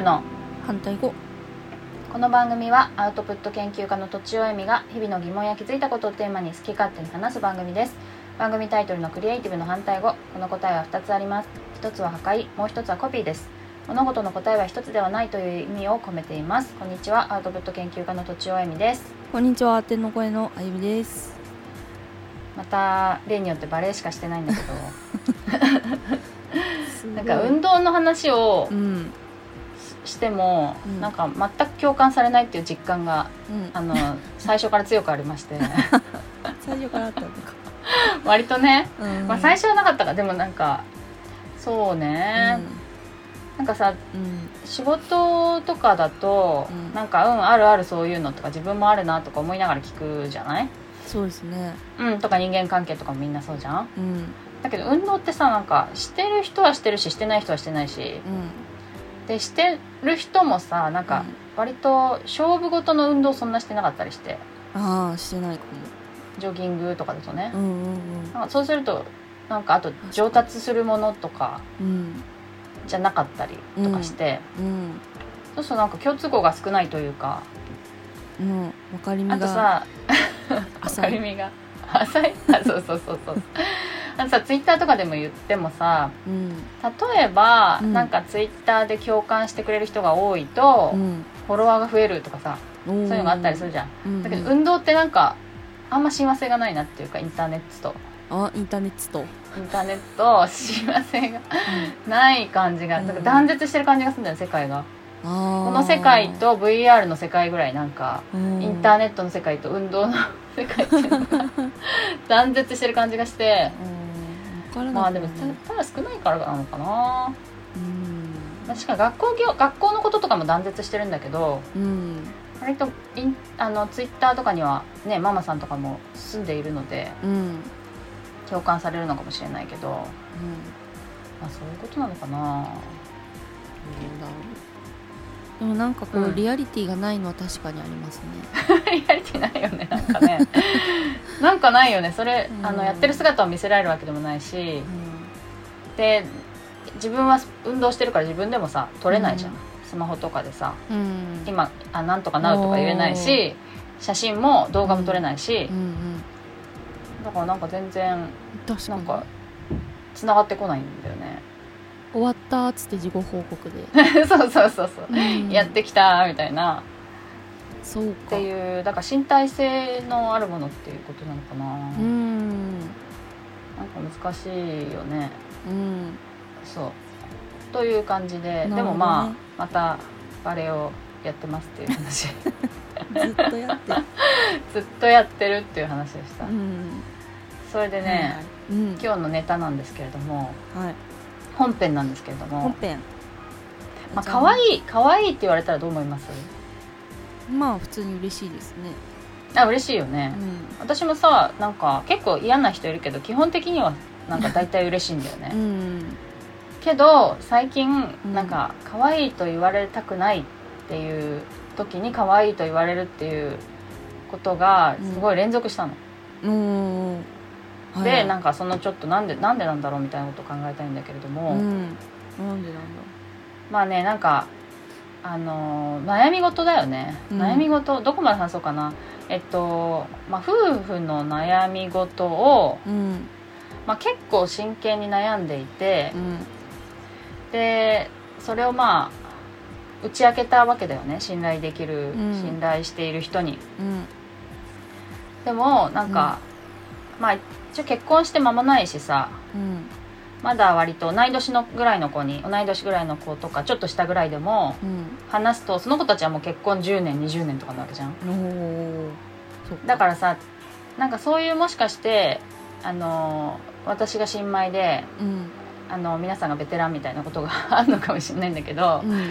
ブの。反対語。この番組はアウトプット研究家のとちおえみが日々の疑問や気づいたことをテーマに好き勝手に話す番組です。番組タイトルのクリエイティブの反対語この答えは2つあります。1つは破壊もう1つはコピーです。物事の答えは1つではないという意味を込めています。こんにちはアウトプット研究家のとちおえみです。こんにちは天の声のあゆみです。また例によってバレエしかしてないんだけど。なんか運動の話をうんしても、うん。なんか全く共感されないっていう実感がうん。あの最初から強くありまして。最初からあったのか。割とね、うん。まあ、最初はなかったか。でもなんかそうね、なんかさうん。うん仕事とかだと、うん。なんかうんあるあるそういうのとか自分もあるなとか思いながら聞くじゃない？そうですね。うんとか人間関係とかもみんなそうじゃん？うん。だけど運動ってさなんかしてる人はしてるししてない人はしてないしうんでしてる人もさなんか割と勝負事の運動そんなしてなかったりして。ああしてないかジョギングとかだとね。も、うんうん。なんかそうするとなんかあと上達するものとかうん。じゃなかったりとかして、うん。そうするとなんか共通項が少ないというか。うん。うん分かりみあとがさ浅い。明るみが。浅い。あそうそうそうそうあとさツイッターとかでも言ってもさうん。例えば、うん。なんかツイッターで共感してくれる人が多いと、うん。フォロワーが増えるとかさそういそうのがあったりするじゃん、うん。だけど運動ってなんかあんま親和性がないなっていうかインターネットと。あインターネット。とインターネット親和性がない感じが、うん。なんか断絶してる感じがするんだよ世界が。ここの世界と VR の世界ぐらいなんかイインターネネットの世界と運動の世界っていうのが 断絶してる感じがして。分からまあでもたただ少ないからなのかな。うん。確かに学校業学校のこととかも断絶してるんだけどうん。割とインあのツイッターとかにはねママさんとかも住んでいるのでうん。共感されるのかもしれないけど、まうん。あ、そういうことなのかな。どうだろうでもなんかこう、うん。リアリティがないのは確かにありますね。リアリティないよねなんかね。なんかないよね。それ、うん。あのやってる姿を見せられるわけでもないし。で自分は運動してるから自分でもさ撮れないじゃん、うん。スマホとかでさ。うん。今あなんとかなうとか言えないし写真も動画も撮れないし。う、んだからなんか全然うん確かに。なんか繋がってこないんだよね終わったっつって自己報告で、そうそうそうそう、うん。やってきたみたいな。そうっかていうだから身体性のあるものっていうことなのかな、うん。なんか難しいよね。うん。そう。という感じで、ね。でもまあまたバレエをやってますっていう話。ずっとやってる。ずっとやってるっていう話でした、うん。それでね、うん。今日のネタなんですけれどもはい本編なんですけれども。本編。まあ可愛い可愛いって言われたらどう思います？まあ普通に嬉しいですね。あ嬉しいよね、う私もさなんか結構嫌な人いるけど基本的にはなんか大体嬉しいんだよね、んうん。けど最近うん。なんか可愛いと言われたくないっていう時に可愛いと言われるっていうことがすごい連続したの、うんはい。でなんかそのちょっとなんでなんでなんだろうみたいなことを考えたいんだけれども、うん。なんでなんだまあねなんかあのー悩み事だよね、うん。悩み事どこまで話そうかな。えっと、まあ、夫婦の悩み事を、うん。まあ、結構真剣に悩んでいて、うん。でそれをまあ打ち明けたわけだよね。信頼できる、うん。信頼している人に。うん。でもなんか、まあ一応結婚して間もないしさうん。まだ割と同い年のぐらいの子に同い年ぐらいの子とかちょっと下ぐらいでもうん。話すとその子たちはもう結婚10年20年とかなわけじゃん。だからさなんかそういうもしかしてあの私が新米でうん。あの皆さんがベテランみたいなことがあるのかもしれないんだけど、うん。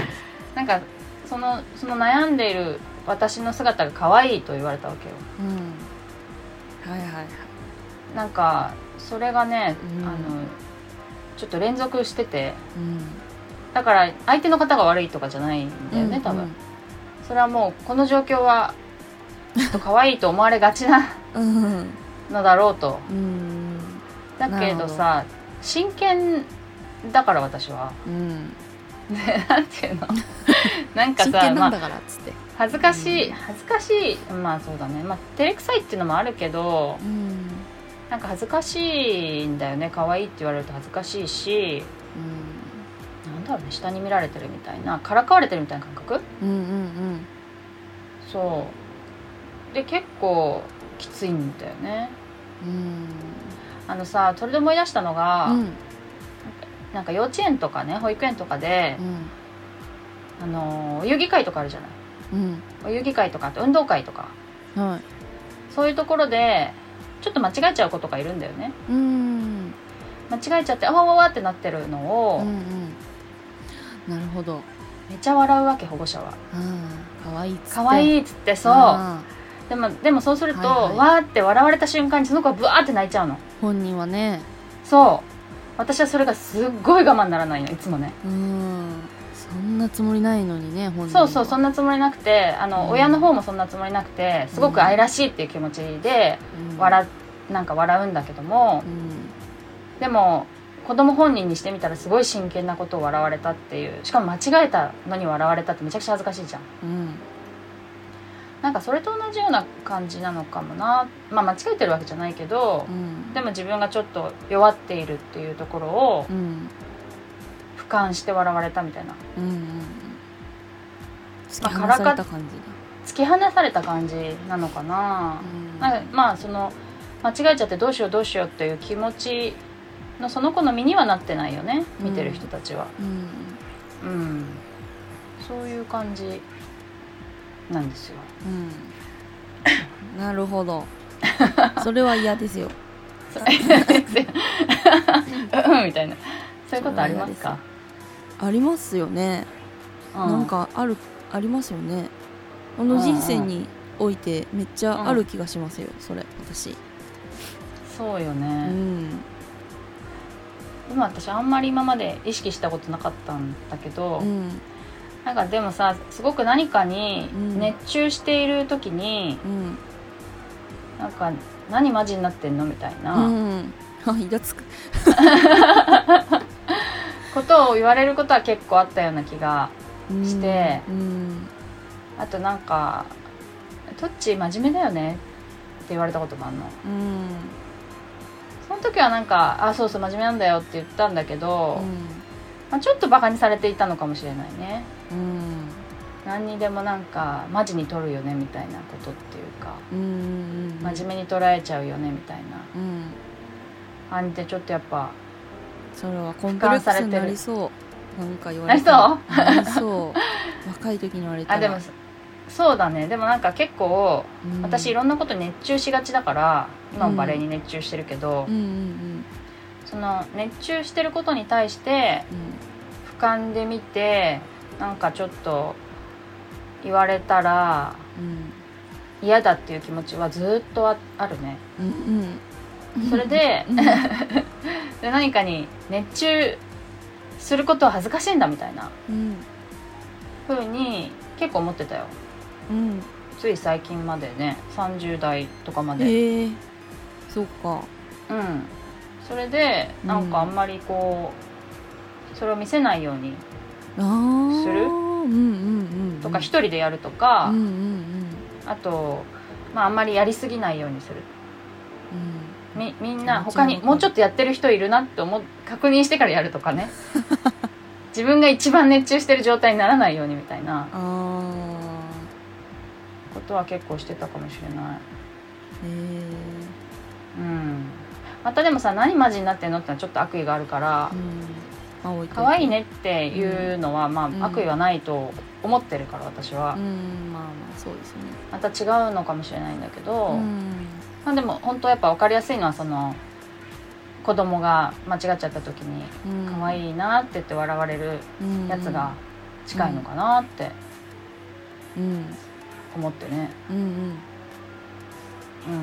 なんかそのその悩んでいる私の姿が可愛いと言われたわけよ。うん。はいはいはいなんかそれがね、うん。あのちょっと連続してて。うん。だから相手の方が悪いとかじゃないんだよね、多分、それはもうこの状況はちょっと可愛いと思われがちなうん。うんのだろうと。うん。だけどさ真剣だから私は。うん。ねなんていうの？なんか真さまあ剣なんだからっつって、恥ずかしい恥ずかしい。まあそうだね。まあ照れくさいっていうのもあるけどうんなんか恥ずかしいんだよね。可愛いって言われると恥ずかしいし。なんだろうね。下に見られてるみたいな。からかわれてるみたいな感覚？うんうんうん。そう。で結構きついんだよね。うん。あのさそれで思い出したのが、うん。なんか幼稚園とかね保育園とかでう、ん。あのお遊戯会とかあるじゃない？うん。お遊戯会とかあと運動会とか。はい。そういうところでちょっと間違えちゃう子とかいるんだよね。うん。間違えちゃってあわわわってなってるのを、うんうん。なるほど。めっちゃ笑うわけ保護者は。うん。可愛いっつって。可愛いっつってそう。あでもでもそうすると、はいはい。わーって笑われた瞬間にその子はブワーって泣いちゃうの。ー本人はね。そう私はそれがすっごい我慢ならないのいつもね。うん。そんなつもりないのにね本人そうそうそんな、なつもりなくてあの、うん。親の方もそんなつもりなくてすごく愛らしいっていう気持ちでうん、笑なんか笑うんだけどもうん。でも子供本人にしてみたらすごい真剣なことを笑われたっていうしかも間違えたのに笑われたってめちゃくちゃ恥ずかしいじゃん。うんなんかそれと同じような感じなのかもな。まあ間違えてるわけじゃないけどうん。でも自分がちょっと弱っているっていうところをうん。俯瞰して笑われたみたいな。うんうん突きまあ放された感じ突き放された感じなのかな。だ、なんかまあその間違えちゃってどうしようどうしようっていう気持ちのその子の身にはなってないよね見てる人たちは。うん。うん、そういう感じなんですよ。うん。なるほど。それは嫌ですよ。う。んみたいな。そういうことありますか？ありますよね、うなんかあるありますよね。この人生においてめっちゃある気がしますよ、それ私。うそうよね、ん。今私あんまり今まで意識したことなかったんだけど、うんなんかでもさすごく何かにうん。熱中している時に、うん。なんか何マジになってんの？みたいな、うん。あイラつく。ことを言われることは結構あったような気がして。うん。あとなんか「トッチ真面目だよね」って言われたこともあるの。うん。その時はなんか「あそうそう真面目なんだよ」って言ったんだけど、うん。まあ、ちょっとバカにされていたのかもしれないね。うん何にでもなんかマジに取るよねみたいなことっていうか。うん真面目に捉えちゃうよねみたいな。うん。感じでちょっとやっぱそれはコンプレックスになりそう。なんか言われたら。なりそう。若い時に言われたら。あでもそうだね。でもなんか結構うん。私いろんなことに熱中しがちだから今もバレエに熱中してるけど、うん。うんその熱中してることに対して俯瞰で見てなんかちょっと言われたらうん。嫌だっていう気持ちはずっとああるね。うんうん。それでうん。で何かに熱中することは恥ずかしいんだみたいなうん。風に結構思ってたよ。うん。つい最近までね30代とかまで。へえ。そうか。うん。それでなんかあんまりこうそれを見せないようにする？うんうんうんとか一人でやるとか、あと、まあ、あんまりやりすぎないようにする。みみんな他にもうちょっとやってる人いるなって思う確認してからやるとかね。自分が一番熱中してる状態にならないようにみたいな。ことは結構してたかもしれない。うん。またでもさ何マジになってんのってのはちょっと悪意があるからうん可愛いねっていうのは、まうん。あ悪意はないと思ってるから私は、うんまあまあそうですね。また違うのかもしれないんだけど、うん。まあ、でも本当やっぱ分かりやすいのはその子供が間違っちゃった時にうん。可愛いなって言って笑われるやつが近いのかなってうん。思ってね、うんうん。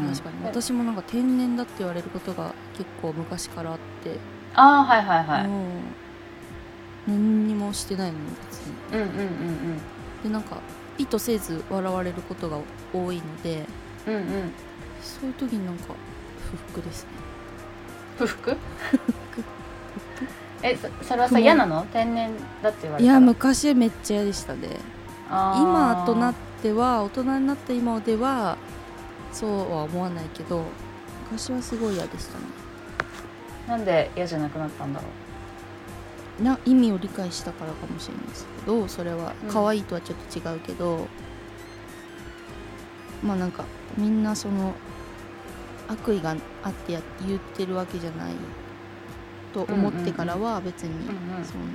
うん、確かに。私もなんか天然だって言われることが結構昔からあって。ああはいはいはい、何にもしてないのに別に。うんうんうんでなんか意図せず笑われることが多いのでうんうん。うんそういう時になんか不服ですね。不服？えそそれはさ雲嫌なの？天然だって言われいたら。や昔めっちゃ嫌でしたね。今となっては大人になった今ではそうは思わないけど昔はすごい嫌でしたね。なんで嫌じゃなくなったんだろう？な意味を理解したからかもしれないですけどそれはうん可愛いとはちょっと違うけど、まあなんかみんなその悪意があってや言ってるわけじゃないと思ってからは別にうんうん。そんな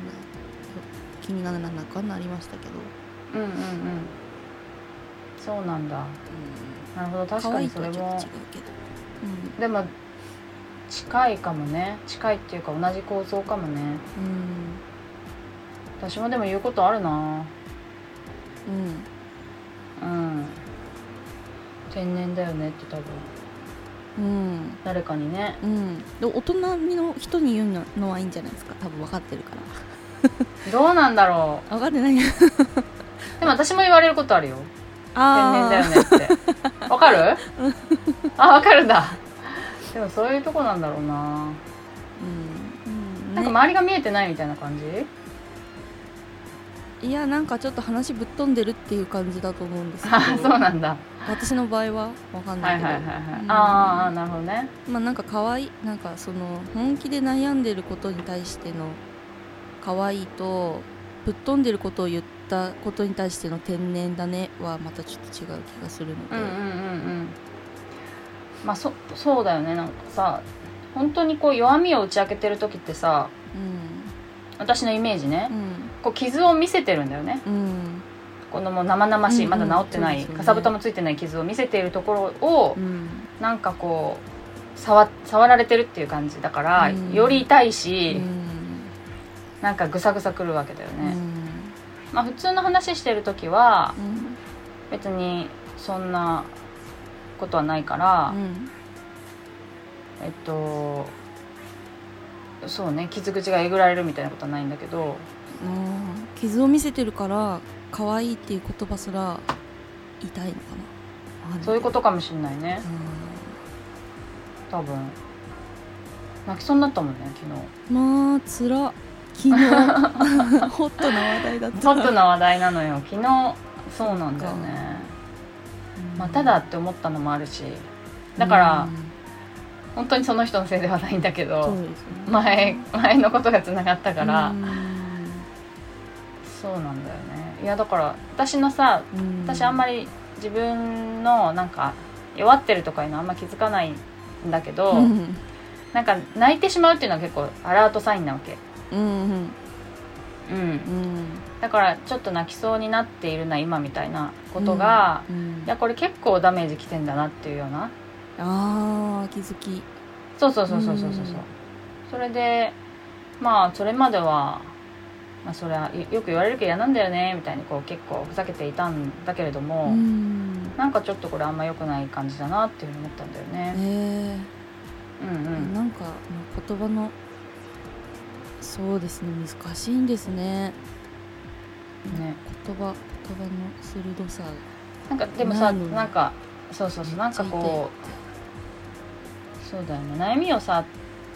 気にならなくなりましたけど、うんうんうんそうなんだ。なるほど。確かにそれもとはちょっと違うけど、でも近いかもね。近いっていうか同じ構造かもね。うん。私もでも言うことあるな。うん。うん。天然だよねって多分。うん。うん誰かにね。うん、で大人の人に言うのはいいんじゃないですか。多分分かってるから。どうなんだろ分かってない。う でも私も言われることあるよ。天然だよねねって。わかる？あわかるんだでもそういうとこなんだろうな。うん、うん。ねなんか周りが見えてないみたいな感じ？いやなんかちょっと話ぶっ飛んでるっていう感じだと思うんですけど。あそうなんだ。私の場合は分かんなけど、はいいはいはいはい。うん。ああなるほどね。まあなんか可愛いなんかその本気で悩んでることに対しての可愛いとぶっ飛んでることを言ったことに対しての天然だねはまたちょっと違う気がするので、うんうんうんうんまあそそうだよね。なんかさ本当にこう弱みを打ち明けてる時ってさ私のイメージね、うん。こう傷を見せてるんだよね。うん。うんこのもう生々しい、うんうん。まだ治ってない、そうですよね。かさぶたもついてない傷を見せているところを、うん。なんかこう触触られてるっていう感じだから、うん。より痛いうん。し、なんかぐさぐさくるわけだよね、うん。まあ普通の話してる時はうん。別にそんなことはないから、うんえっとそうね傷口がえぐられるみたいなことはないんだけど。うん傷を見せてるから可愛いっていう言葉すら痛いのかな。そういうこととかもしんないね。多分。泣きそうになったもんね昨まあつら昨日。ホットな話題だっ日た。トップな話題なのよ。昨日そうなんだよねまただって思ったのもあるしだから、本当にその人のせいではないんだけどね。前前のことがつながったから、うん。そうなんだよね。いやだから私のさうん。私あんまり自分のなんか弱ってるとかいうのあんま気づかないんだけど、うん。なんか泣いてしまうっていうのは結構アラートサインなわけ。うんうん。うん。うんだからちょっと泣きそうになっているな今みたいなことが、うんいやこれ結構ダメージきてんだなっていうような。あー気づき。そうそうそうそうそうそう。そううん。それでまあそれまでは、まあ、それはよよく言われるけど嫌なんだよねみたいにこう結構ふざけていたんだけれども、うん。なんかちょっとこれあんま良くない感じだなっていうふうに思ったんだよね。えうんうーん。なんかまあ言葉のそうですね難しいんですねね、言葉言葉の鋭さなんかでもさなんかそうそうそうなんかこうそうだよね。悩みをさ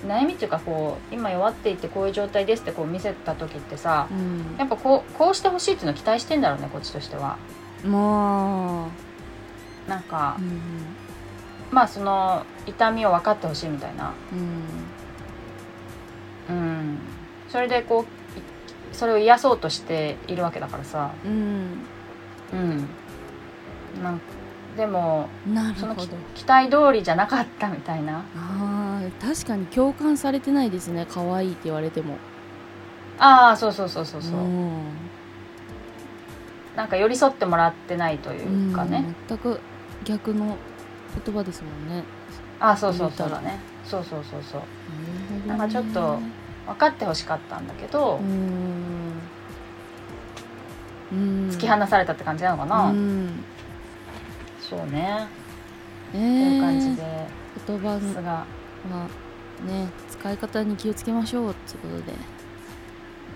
悩みっていうかこう今弱っていてこういう状態ですってこう見せた時ってさうん。やっぱこうこうしてほしいっていうのを期待してんだろうねこっちとしては。まなんかあうん。まあその痛みを分かってほしいみたいな。うん。うん。それでこういそれを癒そうとしているわけだからさ。うん。うん。なんでもそのきなるほど。期待通りじゃなかったみたいな。あー確かに共感されてないですね。可愛いって言われても。ああそうそうそうそうそう。ん。なんか寄り添ってもらってないというかね、うん全く逆の言葉ですもんね。ああそうそうそうだね。そうそうそうそう。ななんかちょっと分かってほしかったんだけど、突き放されたって感じなのかな、うんそうねえ。という感じーで。言葉すが。はね使い方に気をつけましょうってことで。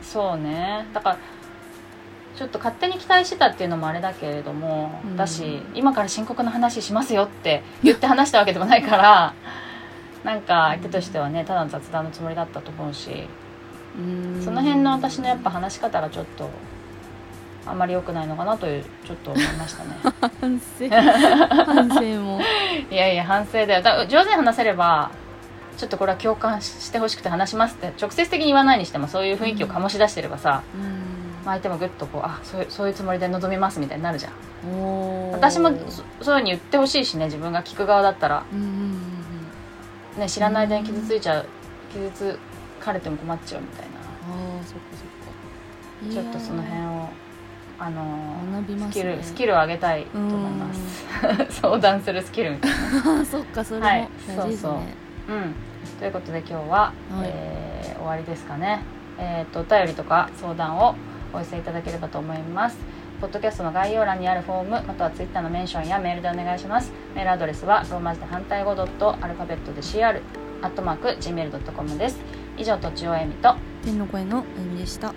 そうね。だからちょっと勝手に期待してたっていうのもあれだけれども、うん。だし今から深刻な話しますよって言って話したわけでもないからなんか相手としてはねただの雑談のつもりだったと思うしその辺の私のやっぱ話し方がちょっとあんまり良くないのかなというちょっと思いましたね。反省。反省も。いやいや反省だよ。だ上手に話せればちょっとこれは共感ししてほしくて話しますって直接的に言わないにしてもそういう雰囲気を醸し出してればさ、うん。まあ相手もグッとこうあそういうそういうつもりで臨みますみたいになるじゃん。私もそそういうふうに言ってほしいしね自分が聞く側だったら、うんね、知らない間に傷ついちゃう傷つかれても困っちゃうみたいな。ああそっかそっか。ちょっとその辺をあのー学びますね。スキルスキルを上げたいと思います。相談するスキルみたいな。あ そっかそれもはい。大事ですね、そうそう。うん。ということで今日は、えー終わりですかね。えっ、とお便りとか相談をお寄せいただければと思います。ポッドキャストの概要欄にあるフォームまたはツイッターのメンションやメールでお願いします。メールアドレスはローマ字で反対語ドットアルファベットで CR アットマーク Gmail.com です。以上とちおえみと天の声のえみでした。